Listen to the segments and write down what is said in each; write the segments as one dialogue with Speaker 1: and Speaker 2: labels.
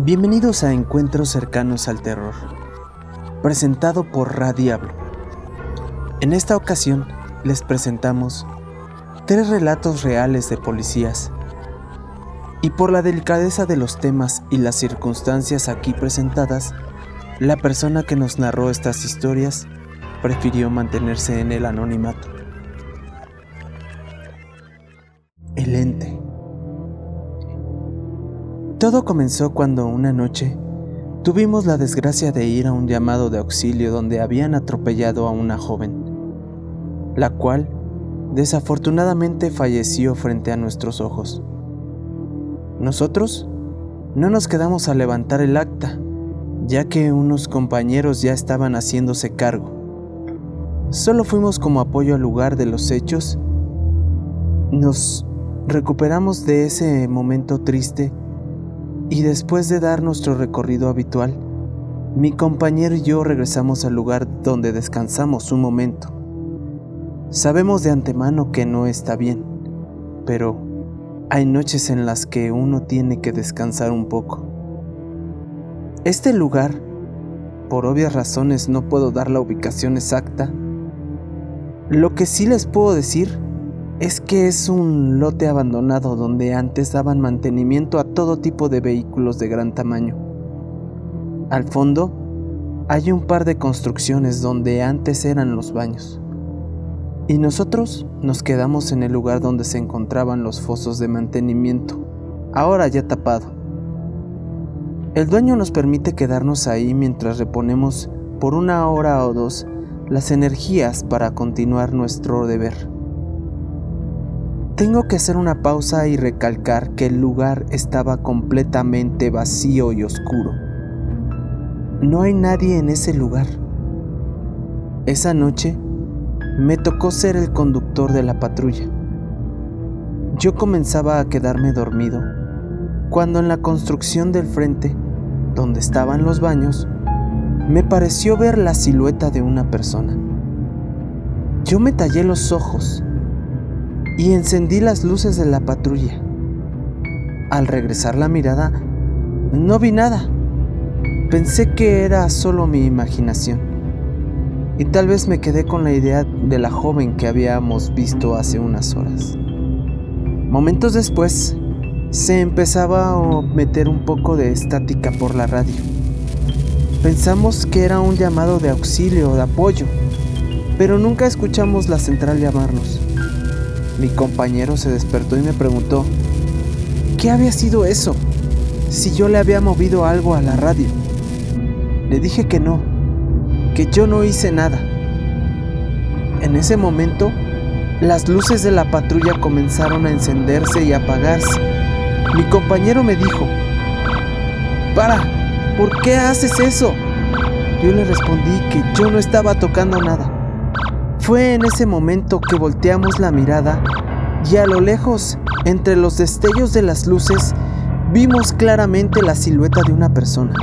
Speaker 1: Bienvenidos a Encuentros cercanos al terror, presentado por Radiablo. En esta ocasión les presentamos tres relatos reales de policías. Y por la delicadeza de los temas y las circunstancias aquí presentadas, la persona que nos narró estas historias prefirió mantenerse en el anonimato. Todo comenzó cuando una noche tuvimos la desgracia de ir a un llamado de auxilio donde habían atropellado a una joven, la cual desafortunadamente falleció frente a nuestros ojos. Nosotros no nos quedamos a levantar el acta, ya que unos compañeros ya estaban haciéndose cargo. Solo fuimos como apoyo al lugar de los hechos. Nos recuperamos de ese momento triste y después de dar nuestro recorrido habitual, mi compañero y yo regresamos al lugar donde descansamos un momento. Sabemos de antemano que no está bien, pero hay noches en las que uno tiene que descansar un poco. Este lugar, por obvias razones no puedo dar la ubicación exacta, lo que sí les puedo decir es que es un lote abandonado donde antes daban mantenimiento a todo tipo de vehículos de gran tamaño. Al fondo hay un par de construcciones donde antes eran los baños. Y nosotros nos quedamos en el lugar donde se encontraban los fosos de mantenimiento, ahora ya tapado. El dueño nos permite quedarnos ahí mientras reponemos por una hora o dos las energías para continuar nuestro deber. Tengo que hacer una pausa y recalcar que el lugar estaba completamente vacío y oscuro. No hay nadie en ese lugar. Esa noche me tocó ser el conductor de la patrulla. Yo comenzaba a quedarme dormido cuando en la construcción del frente, donde estaban los baños, me pareció ver la silueta de una persona. Yo me tallé los ojos y encendí las luces de la patrulla. Al regresar la mirada, no vi nada. Pensé que era solo mi imaginación. Y tal vez me quedé con la idea de la joven que habíamos visto hace unas horas. Momentos después, se empezaba a meter un poco de estática por la radio. Pensamos que era un llamado de auxilio o de apoyo, pero nunca escuchamos la central llamarnos. Mi compañero se despertó y me preguntó, ¿qué había sido eso? Si yo le había movido algo a la radio. Le dije que no, que yo no hice nada. En ese momento, las luces de la patrulla comenzaron a encenderse y apagarse. Mi compañero me dijo, para, ¿por qué haces eso? Yo le respondí que yo no estaba tocando nada. Fue en ese momento que volteamos la mirada y a lo lejos, entre los destellos de las luces, vimos claramente la silueta de una persona.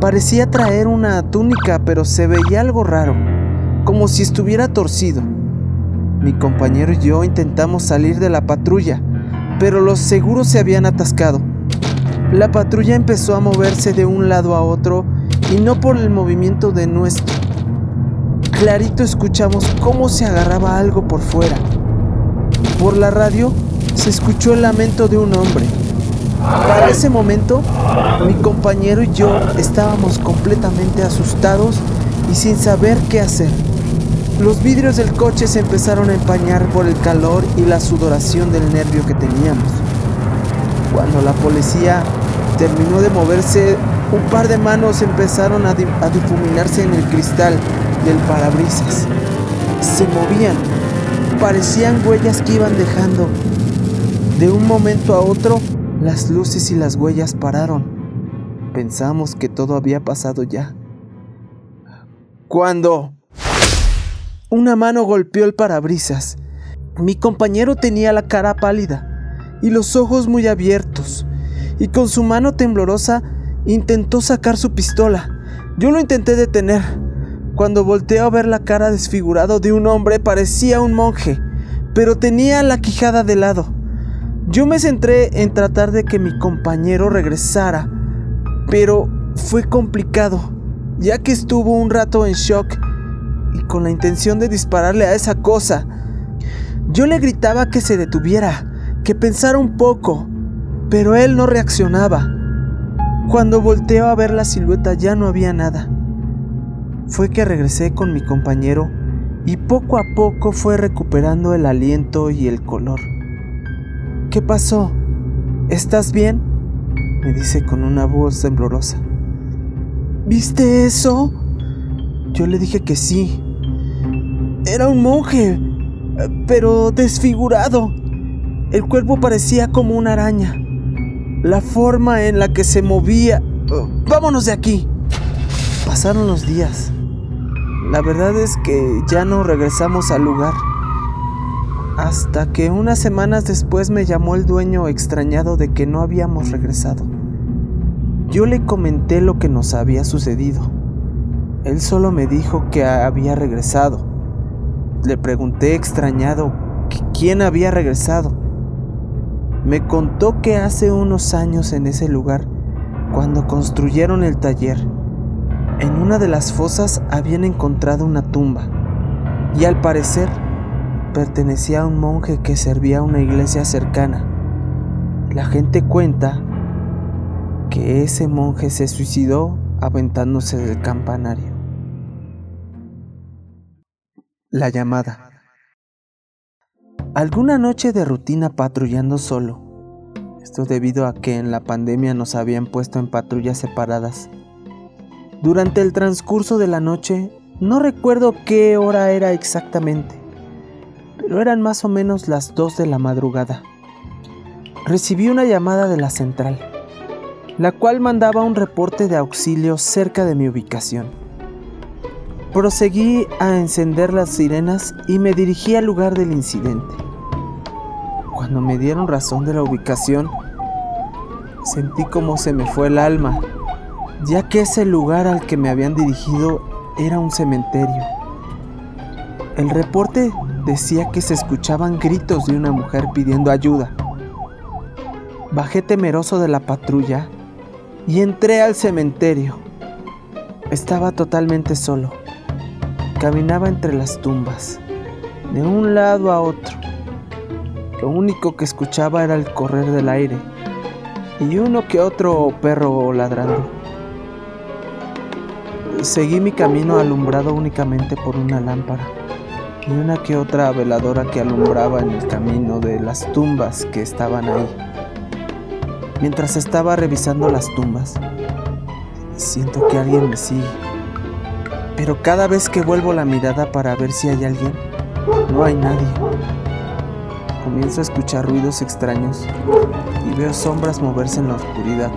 Speaker 1: Parecía traer una túnica, pero se veía algo raro, como si estuviera torcido. Mi compañero y yo intentamos salir de la patrulla, pero los seguros se habían atascado. La patrulla empezó a moverse de un lado a otro y no por el movimiento de nuestro clarito escuchamos cómo se agarraba algo por fuera. Por la radio se escuchó el lamento de un hombre. Para ese momento, mi compañero y yo estábamos completamente asustados y sin saber qué hacer. Los vidrios del coche se empezaron a empañar por el calor y la sudoración del nervio que teníamos. Cuando la policía terminó de moverse, un par de manos empezaron a, difuminarse en el cristal del parabrisas. Se movían, parecían huellas que iban dejando. De un momento a otro, las luces y las huellas pararon. Pensamos que todo había pasado ya. Cuando una mano golpeó el parabrisas, mi compañero tenía la cara pálida y los ojos muy abiertos, y con su mano temblorosa intentó sacar su pistola. Yo lo intenté detener, cuando volteó a ver la cara desfigurado de un hombre parecía un monje, pero tenía la quijada de lado. Yo me centré en tratar de que mi compañero regresara, Pero fue complicado, ya que estuvo un rato en shock y con la intención de dispararle a esa cosa. Yo le gritaba que se detuviera, que pensara un poco, pero él no reaccionaba. Cuando volteó a ver la silueta ya no había nada. Fue que regresé con mi compañero y poco a poco fue recuperando el aliento y el color. ¿Qué pasó? ¿Estás bien? me dice con una voz temblorosa. ¿Viste eso? Yo le dije que sí. Era un monje, pero desfigurado. El cuerpo parecía como una araña. La forma en la que se movía... Vámonos de aquí. Pasaron los días. La verdad es que ya no regresamos al lugar. Hasta que unas semanas después me llamó el dueño extrañado de que no habíamos regresado. Yo le comenté lo que nos había sucedido. Él solo me dijo que había regresado. Le pregunté extrañado quién había regresado. Me contó que hace unos años en ese lugar, cuando construyeron el taller, en una de las fosas habían encontrado una tumba y al parecer pertenecía a un monje que servía a una iglesia cercana. La gente cuenta que ese monje se suicidó aventándose del campanario. La llamada. Alguna noche de rutina patrullando solo. Esto debido a que en la pandemia nos habían puesto en patrullas separadas. Durante el transcurso de la noche, no recuerdo qué hora era exactamente, pero eran más o menos las 2 de la madrugada. Recibí una llamada de la central la cual mandaba un reporte de auxilio cerca de mi ubicación. Proseguí a encender las sirenas y me dirigí al lugar del incidente. Cuando me dieron razón de la ubicación, sentí como se me fue el alma, ya que ese lugar al que me habían dirigido era un cementerio. El reporte decía que se escuchaban gritos de una mujer pidiendo ayuda. Bajé temeroso de la patrulla y entré al cementerio. Estaba totalmente solo. Caminaba entre las tumbas, de un lado a otro. Lo único que escuchaba era el correr del aire y uno que otro perro ladrando. Seguí mi camino alumbrado únicamente por una lámpara y una que otra veladora que alumbraba en el camino de las tumbas que estaban ahí. Mientras estaba revisando las tumbas, siento que alguien me sigue. Pero cada vez que vuelvo la mirada para ver si hay alguien, no hay nadie. Comienzo a escuchar ruidos extraños y veo sombras moverse en la oscuridad.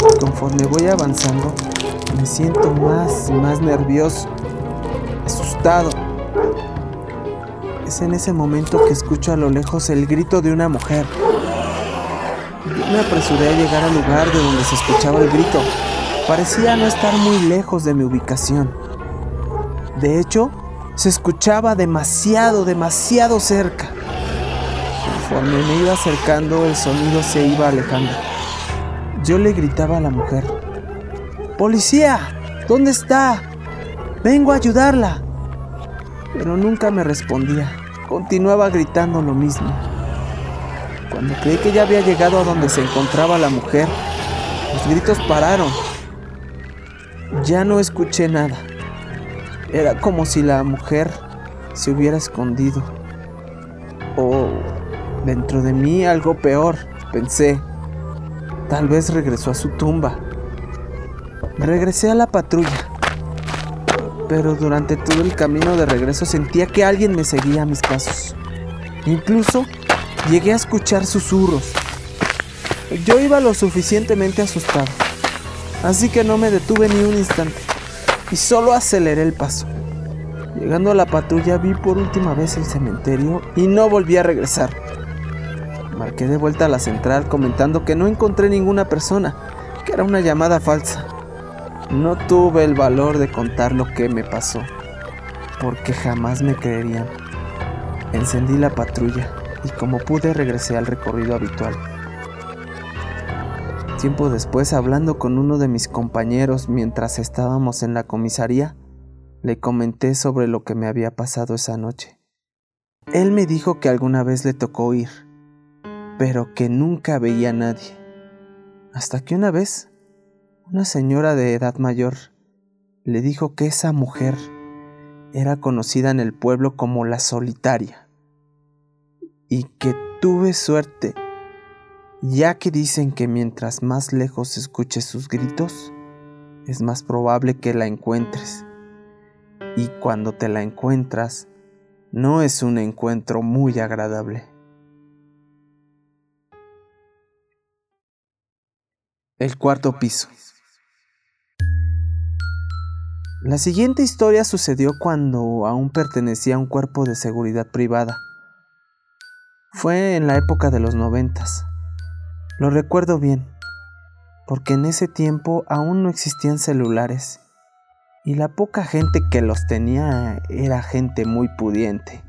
Speaker 1: Conforme voy avanzando, me siento más y más nervioso, asustado. Es en ese momento que escucho a lo lejos el grito de una mujer. Me apresuré a llegar al lugar de donde se escuchaba el grito. Parecía no estar muy lejos de mi ubicación. De hecho, se escuchaba demasiado, demasiado cerca. Conforme me iba acercando, el sonido se iba alejando. Yo le gritaba a la mujer, ¡Policía! ¿Dónde está? Vengo a ayudarla. Pero nunca me respondía. Continuaba gritando lo mismo. Cuando creí que ya había llegado a donde se encontraba la mujer, los gritos pararon. Ya no escuché nada. Era como si la mujer se hubiera escondido. O dentro de mí algo peor, pensé. Tal vez regresó a su tumba. Regresé a la patrulla. Pero durante todo el camino de regreso sentía que alguien me seguía a mis pasos. Incluso Llegué a escuchar susurros. Yo iba lo suficientemente asustado, así que no me detuve ni un instante y solo aceleré el paso. Llegando a la patrulla vi por última vez el cementerio y no volví a regresar. Marqué de vuelta a la central comentando que no encontré ninguna persona, que era una llamada falsa. No tuve el valor de contar lo que me pasó, porque jamás me creerían. Encendí la patrulla y como pude regresé al recorrido habitual. Tiempo después, hablando con uno de mis compañeros mientras estábamos en la comisaría, le comenté sobre lo que me había pasado esa noche. Él me dijo que alguna vez le tocó ir, pero que nunca veía a nadie. Hasta que una vez, una señora de edad mayor le dijo que esa mujer era conocida en el pueblo como la solitaria y que tuve suerte, ya que dicen que mientras más lejos escuches sus gritos, es más probable que la encuentres. Y cuando te la encuentras, no es un encuentro muy agradable. El cuarto piso. La siguiente historia sucedió cuando aún pertenecía a un cuerpo de seguridad privada. Fue en la época de los noventas. Lo recuerdo bien, porque en ese tiempo aún no existían celulares y la poca gente que los tenía era gente muy pudiente.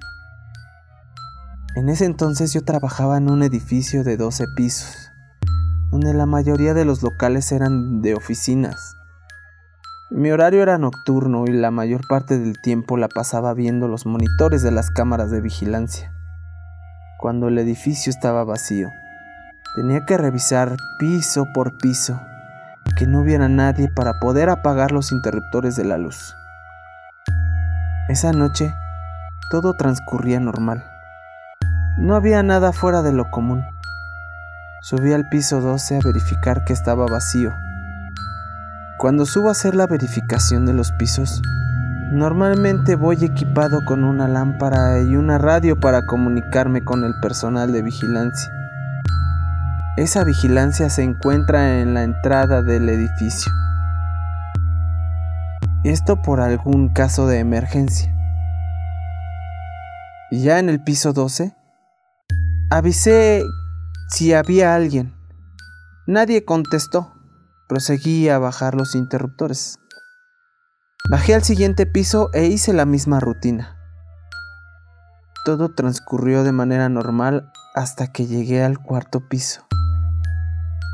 Speaker 1: En ese entonces yo trabajaba en un edificio de 12 pisos, donde la mayoría de los locales eran de oficinas. Mi horario era nocturno y la mayor parte del tiempo la pasaba viendo los monitores de las cámaras de vigilancia. Cuando el edificio estaba vacío, tenía que revisar piso por piso que no hubiera nadie para poder apagar los interruptores de la luz. Esa noche, todo transcurría normal. No había nada fuera de lo común. Subí al piso 12 a verificar que estaba vacío cuando subo a hacer la verificación de los pisos, normalmente voy equipado con una lámpara y una radio para comunicarme con el personal de vigilancia. Esa vigilancia se encuentra en la entrada del edificio. Esto por algún caso de emergencia. Ya en el piso 12, avisé si había alguien. Nadie contestó. Proseguí a bajar los interruptores. Bajé al siguiente piso e hice la misma rutina. Todo transcurrió de manera normal hasta que llegué al cuarto piso.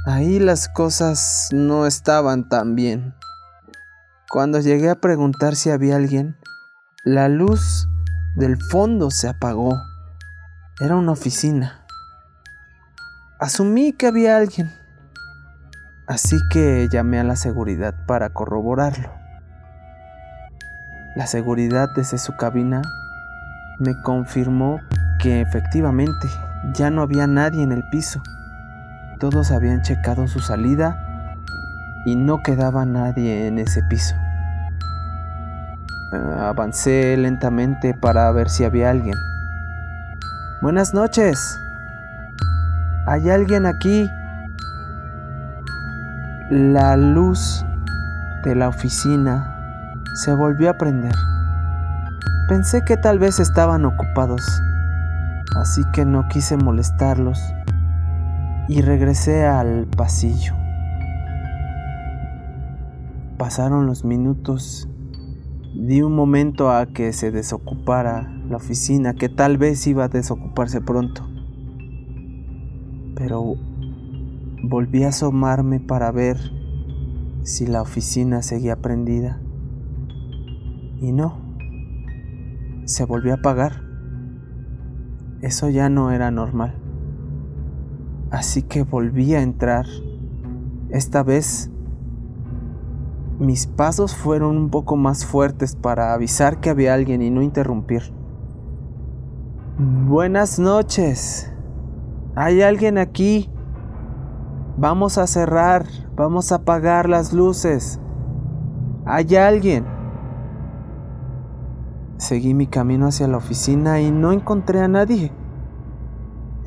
Speaker 1: Ahí las cosas no estaban tan bien. Cuando llegué a preguntar si había alguien, la luz del fondo se apagó. Era una oficina. Asumí que había alguien. Así que llamé a la seguridad para corroborarlo. La seguridad desde su cabina me confirmó que efectivamente ya no había nadie en el piso. Todos habían checado su salida y no quedaba nadie en ese piso. Avancé lentamente para ver si había alguien. Buenas noches. ¿Hay alguien aquí? La luz de la oficina se volvió a prender. Pensé que tal vez estaban ocupados, así que no quise molestarlos y regresé al pasillo. Pasaron los minutos, di un momento a que se desocupara la oficina, que tal vez iba a desocuparse pronto. Pero Volví a asomarme para ver si la oficina seguía prendida. Y no, se volvió a apagar. Eso ya no era normal. Así que volví a entrar. Esta vez mis pasos fueron un poco más fuertes para avisar que había alguien y no interrumpir. Buenas noches. ¿Hay alguien aquí? Vamos a cerrar, vamos a apagar las luces. ¿Hay alguien? Seguí mi camino hacia la oficina y no encontré a nadie.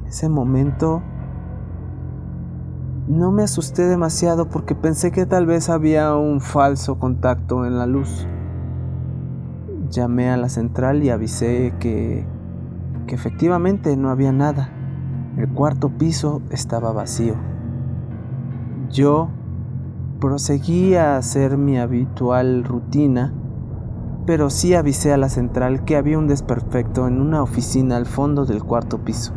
Speaker 1: En ese momento no me asusté demasiado porque pensé que tal vez había un falso contacto en la luz. Llamé a la central y avisé que, que efectivamente no había nada. El cuarto piso estaba vacío. Yo proseguí a hacer mi habitual rutina, pero sí avisé a la central que había un desperfecto en una oficina al fondo del cuarto piso.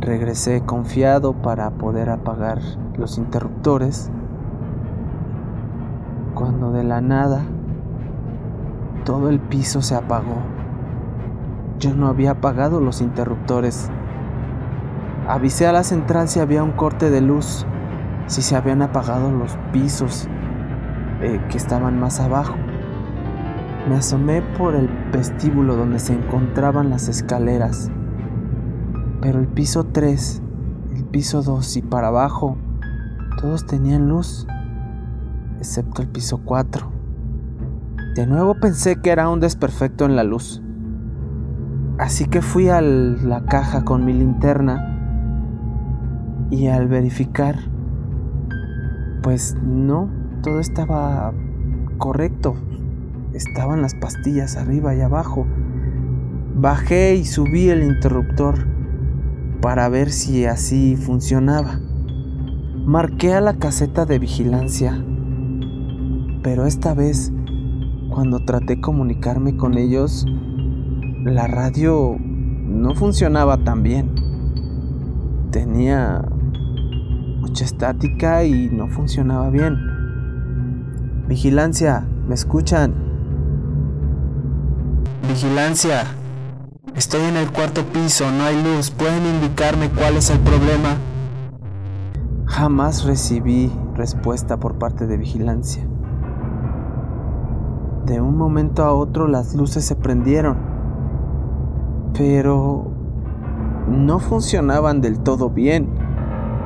Speaker 1: Regresé confiado para poder apagar los interruptores cuando de la nada todo el piso se apagó. Yo no había apagado los interruptores. Avisé a la central si había un corte de luz, si se habían apagado los pisos eh, que estaban más abajo. Me asomé por el vestíbulo donde se encontraban las escaleras, pero el piso 3, el piso 2 y para abajo, todos tenían luz, excepto el piso 4. De nuevo pensé que era un desperfecto en la luz. Así que fui a la caja con mi linterna y al verificar, pues no, todo estaba correcto. Estaban las pastillas arriba y abajo. Bajé y subí el interruptor para ver si así funcionaba. Marqué a la caseta de vigilancia, pero esta vez, cuando traté comunicarme con ellos, la radio no funcionaba tan bien. Tenía estática y no funcionaba bien. Vigilancia, ¿me escuchan? Vigilancia, estoy en el cuarto piso, no hay luz, ¿pueden indicarme cuál es el problema? Jamás recibí respuesta por parte de vigilancia. De un momento a otro las luces se prendieron pero no funcionaban del todo bien.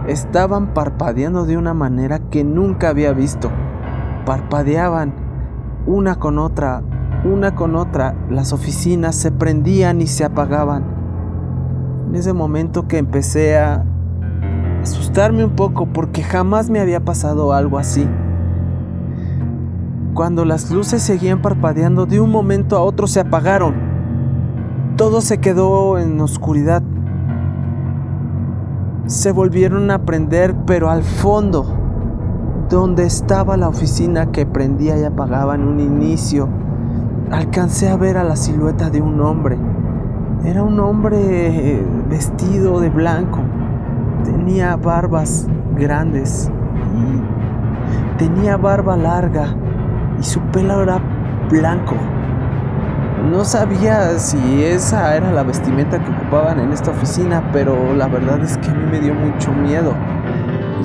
Speaker 1: Estaban parpadeando de una manera que nunca había visto. Parpadeaban una con otra, una con otra. Las oficinas se prendían y se apagaban. En ese momento que empecé a asustarme un poco porque jamás me había pasado algo así. Cuando las luces seguían parpadeando, de un momento a otro se apagaron todo se quedó en oscuridad. Se volvieron a prender, pero al fondo, donde estaba la oficina que prendía y apagaba en un inicio, alcancé a ver a la silueta de un hombre. Era un hombre vestido de blanco. Tenía barbas grandes y tenía barba larga y su pelo era blanco. No sabía si esa era la vestimenta que en esta oficina, pero la verdad es que a mí me dio mucho miedo.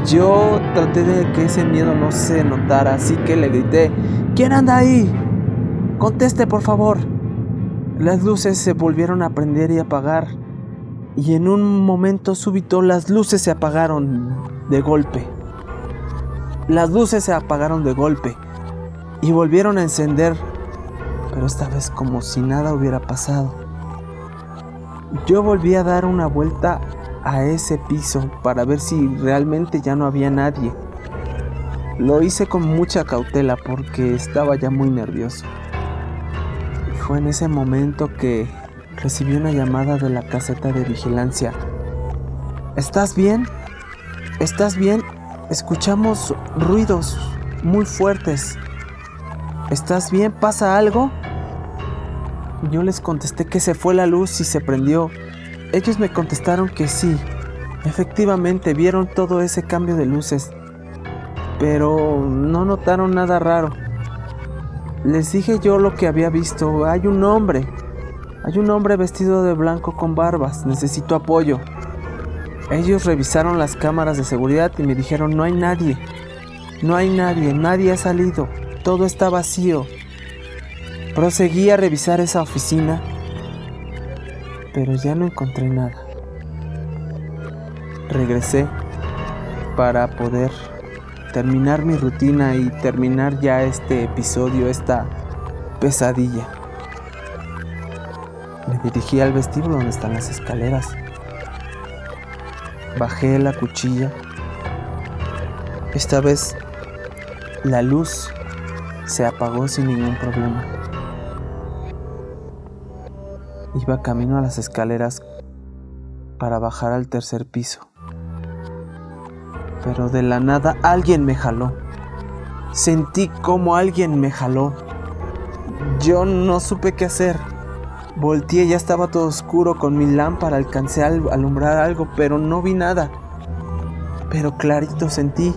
Speaker 1: Yo traté de que ese miedo no se notara, así que le grité, ¿quién anda ahí? Conteste, por favor. Las luces se volvieron a prender y apagar, y en un momento súbito las luces se apagaron de golpe. Las luces se apagaron de golpe y volvieron a encender pero esta vez como si nada hubiera pasado. Yo volví a dar una vuelta a ese piso para ver si realmente ya no había nadie. Lo hice con mucha cautela porque estaba ya muy nervioso. Fue en ese momento que recibí una llamada de la caseta de vigilancia. ¿Estás bien? ¿Estás bien? Escuchamos ruidos muy fuertes. ¿Estás bien? ¿Pasa algo? Yo les contesté que se fue la luz y se prendió. Ellos me contestaron que sí. Efectivamente, vieron todo ese cambio de luces. Pero no notaron nada raro. Les dije yo lo que había visto. Hay un hombre. Hay un hombre vestido de blanco con barbas. Necesito apoyo. Ellos revisaron las cámaras de seguridad y me dijeron no hay nadie. No hay nadie, nadie ha salido. Todo está vacío. Proseguí a revisar esa oficina, pero ya no encontré nada. Regresé para poder terminar mi rutina y terminar ya este episodio, esta pesadilla. Me dirigí al vestíbulo donde están las escaleras. Bajé la cuchilla. Esta vez la luz se apagó sin ningún problema. Iba camino a las escaleras para bajar al tercer piso. Pero de la nada alguien me jaló. Sentí como alguien me jaló. Yo no supe qué hacer. Volteé, ya estaba todo oscuro, con mi lámpara alcancé a alumbrar algo, pero no vi nada. Pero clarito sentí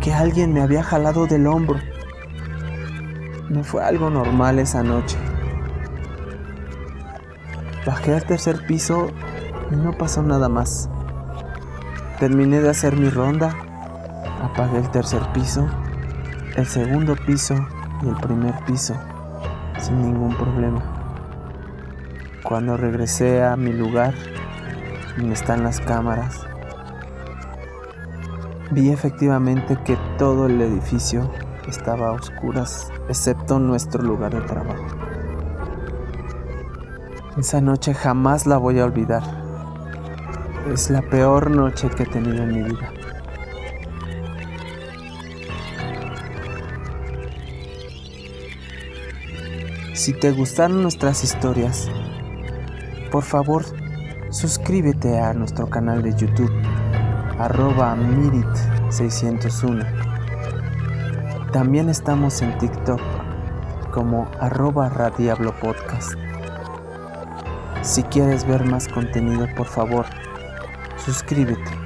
Speaker 1: que alguien me había jalado del hombro. No fue algo normal esa noche. Bajé al tercer piso y no pasó nada más. Terminé de hacer mi ronda, apagué el tercer piso, el segundo piso y el primer piso sin ningún problema. Cuando regresé a mi lugar, donde están las cámaras, vi efectivamente que todo el edificio estaba a oscuras, excepto nuestro lugar de trabajo. Esa noche jamás la voy a olvidar. Es la peor noche que he tenido en mi vida. Si te gustaron nuestras historias, por favor, suscríbete a nuestro canal de YouTube, arroba Mirit601. También estamos en TikTok como arroba Radiablo Podcast. Si quieres ver más contenido, por favor, suscríbete.